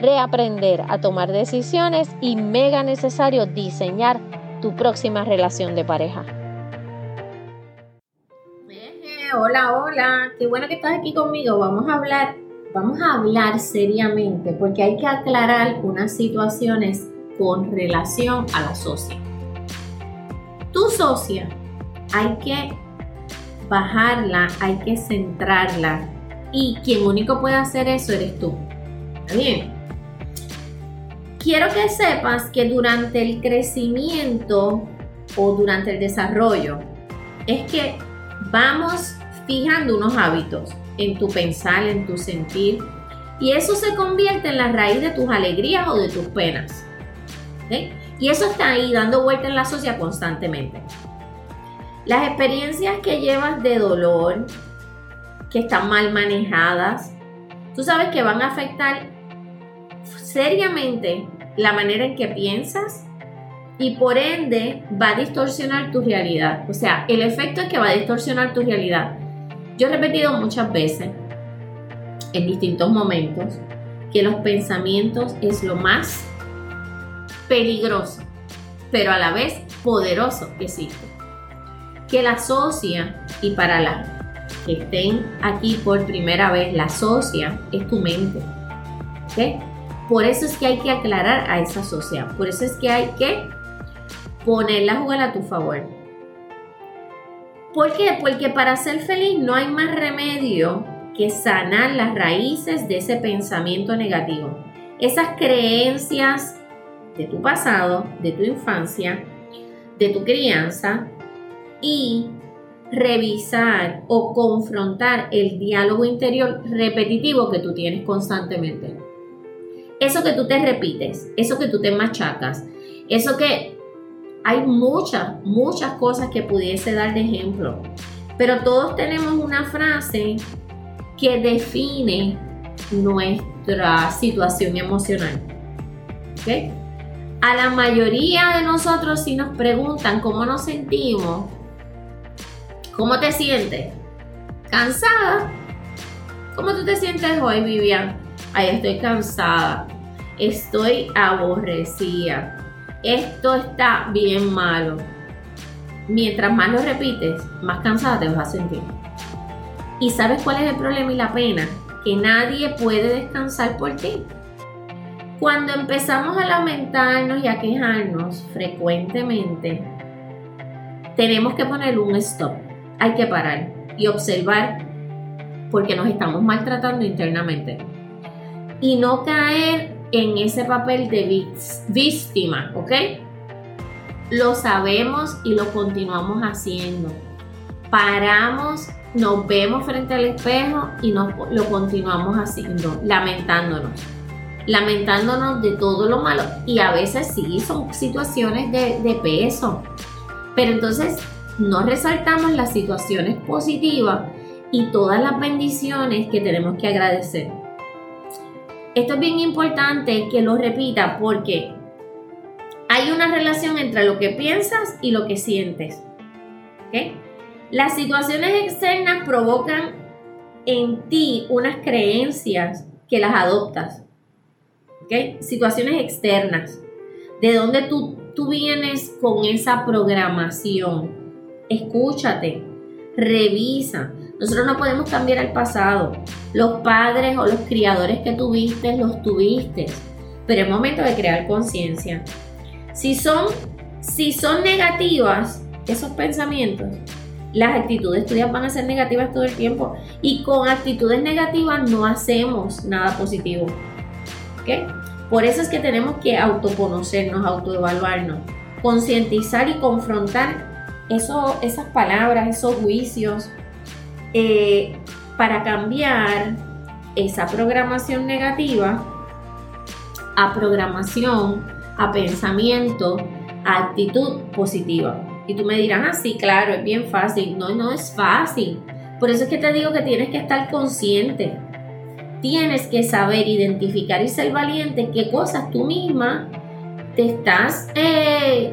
reaprender a tomar decisiones y mega necesario diseñar tu próxima relación de pareja. Hola, hola, qué bueno que estás aquí conmigo. Vamos a hablar, vamos a hablar seriamente porque hay que aclarar unas situaciones con relación a la socia. Tu socia hay que bajarla, hay que centrarla y quien único puede hacer eso eres tú. ¿Está bien? Quiero que sepas que durante el crecimiento o durante el desarrollo es que vamos fijando unos hábitos en tu pensar, en tu sentir, y eso se convierte en la raíz de tus alegrías o de tus penas. Y eso está ahí dando vuelta en la sociedad constantemente. Las experiencias que llevas de dolor, que están mal manejadas, tú sabes que van a afectar seriamente la manera en que piensas y por ende va a distorsionar tu realidad. O sea, el efecto es que va a distorsionar tu realidad. Yo he repetido muchas veces, en distintos momentos, que los pensamientos es lo más peligroso, pero a la vez poderoso que existe. Que la socia, y para las que estén aquí por primera vez, la socia es tu mente. ¿okay? Por eso es que hay que aclarar a esa sociedad. Por eso es que hay que ponerla a jugar a tu favor. ¿Por qué? Porque para ser feliz no hay más remedio que sanar las raíces de ese pensamiento negativo. Esas creencias de tu pasado, de tu infancia, de tu crianza y revisar o confrontar el diálogo interior repetitivo que tú tienes constantemente eso que tú te repites, eso que tú te machacas, eso que hay muchas, muchas cosas que pudiese dar de ejemplo, pero todos tenemos una frase que define nuestra situación emocional. A la mayoría de nosotros si nos preguntan cómo nos sentimos, ¿cómo te sientes? ¿Cansada? ¿Cómo tú te sientes hoy, Vivian? Ay, estoy cansada, estoy aborrecida, esto está bien malo. Mientras más lo repites, más cansada te vas a sentir. ¿Y sabes cuál es el problema y la pena? Que nadie puede descansar por ti. Cuando empezamos a lamentarnos y a quejarnos frecuentemente, tenemos que poner un stop. Hay que parar y observar porque nos estamos maltratando internamente y no caer en ese papel de víctima, ¿ok? Lo sabemos y lo continuamos haciendo. Paramos, nos vemos frente al espejo y nos, lo continuamos haciendo, lamentándonos. Lamentándonos de todo lo malo. Y a veces sí, son situaciones de, de peso. Pero entonces no resaltamos las situaciones positivas y todas las bendiciones que tenemos que agradecer. Esto es bien importante que lo repita porque hay una relación entre lo que piensas y lo que sientes. Las situaciones externas provocan en ti unas creencias que las adoptas. Situaciones externas. De dónde tú, tú vienes con esa programación. Escúchate, revisa. Nosotros no podemos cambiar el pasado. Los padres o los criadores que tuviste, los tuviste. Pero es momento de crear conciencia. Si son, si son negativas esos pensamientos, las actitudes tuyas van a ser negativas todo el tiempo. Y con actitudes negativas no hacemos nada positivo. ¿Ok? Por eso es que tenemos que autoconocernos, autoevaluarnos, concientizar y confrontar eso, esas palabras, esos juicios, eh, para cambiar esa programación negativa a programación, a pensamiento, a actitud positiva. Y tú me dirás, ah, sí, claro, es bien fácil. No, no es fácil. Por eso es que te digo que tienes que estar consciente. Tienes que saber identificar y ser valiente qué cosas tú misma te estás eh,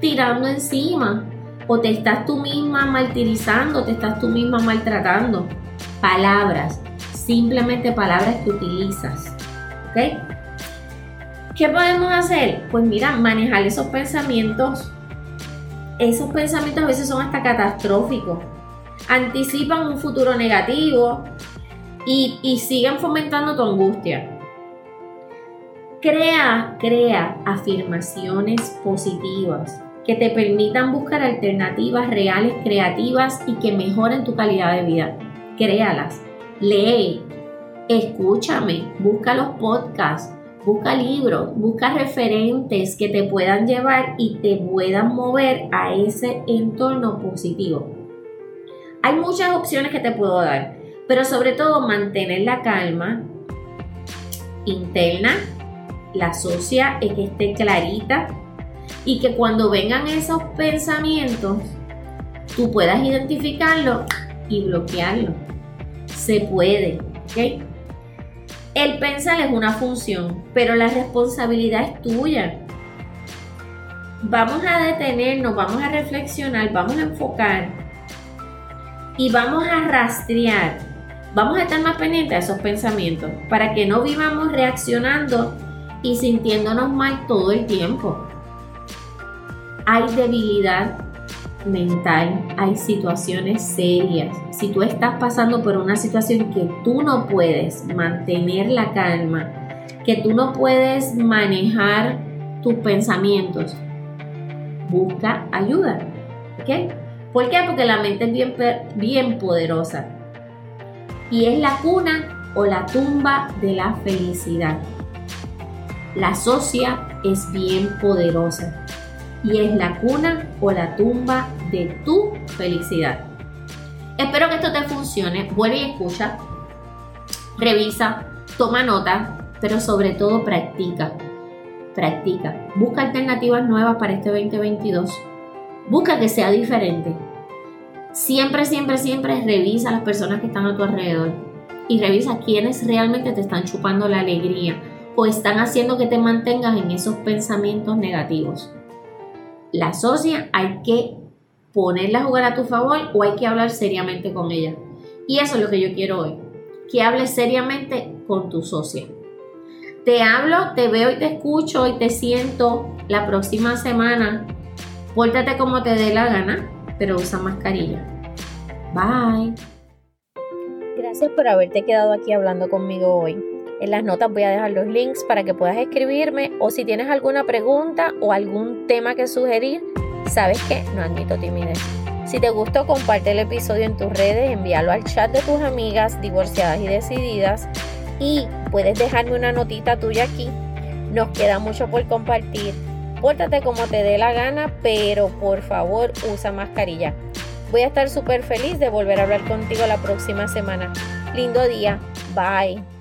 tirando encima o te estás tú misma martirizando, te estás tú misma maltratando. Palabras, simplemente palabras que utilizas. ¿Ok? ¿Qué podemos hacer? Pues mira, manejar esos pensamientos. Esos pensamientos a veces son hasta catastróficos. Anticipan un futuro negativo y, y siguen fomentando tu angustia. Crea, crea afirmaciones positivas que te permitan buscar alternativas reales, creativas y que mejoren tu calidad de vida. Créalas, lee, escúchame, busca los podcasts, Busca libros, busca referentes que te puedan llevar y te puedan mover a ese entorno positivo. Hay muchas opciones que te puedo dar, pero sobre todo mantener la calma interna, la socia es que esté clarita y que cuando vengan esos pensamientos tú puedas identificarlo y bloquearlo. Se puede, ¿ok? El pensar es una función, pero la responsabilidad es tuya. Vamos a detenernos, vamos a reflexionar, vamos a enfocar y vamos a rastrear. Vamos a estar más pendientes de esos pensamientos para que no vivamos reaccionando y sintiéndonos mal todo el tiempo. Hay debilidad mental, hay situaciones serias. Si tú estás pasando por una situación que tú no puedes mantener la calma, que tú no puedes manejar tus pensamientos, busca ayuda. ¿Por qué? Porque la mente es bien, bien poderosa. Y es la cuna o la tumba de la felicidad. La socia es bien poderosa y es la cuna o la tumba de tu felicidad. Espero que esto te funcione. Vuelve y escucha. Revisa, toma nota, pero sobre todo practica. Practica. Busca alternativas nuevas para este 2022. Busca que sea diferente. Siempre, siempre, siempre revisa a las personas que están a tu alrededor y revisa quiénes realmente te están chupando la alegría o están haciendo que te mantengas en esos pensamientos negativos la socia hay que ponerla a jugar a tu favor o hay que hablar seriamente con ella. Y eso es lo que yo quiero hoy, que hables seriamente con tu socia. Te hablo, te veo y te escucho y te siento la próxima semana. Pórtate como te dé la gana, pero usa mascarilla. Bye. Gracias por haberte quedado aquí hablando conmigo hoy. En las notas voy a dejar los links para que puedas escribirme o si tienes alguna pregunta o algún tema que sugerir, sabes que no admito timidez. Si te gustó, comparte el episodio en tus redes, envíalo al chat de tus amigas divorciadas y decididas y puedes dejarme una notita tuya aquí. Nos queda mucho por compartir. Pórtate como te dé la gana, pero por favor usa mascarilla. Voy a estar súper feliz de volver a hablar contigo la próxima semana. Lindo día. Bye.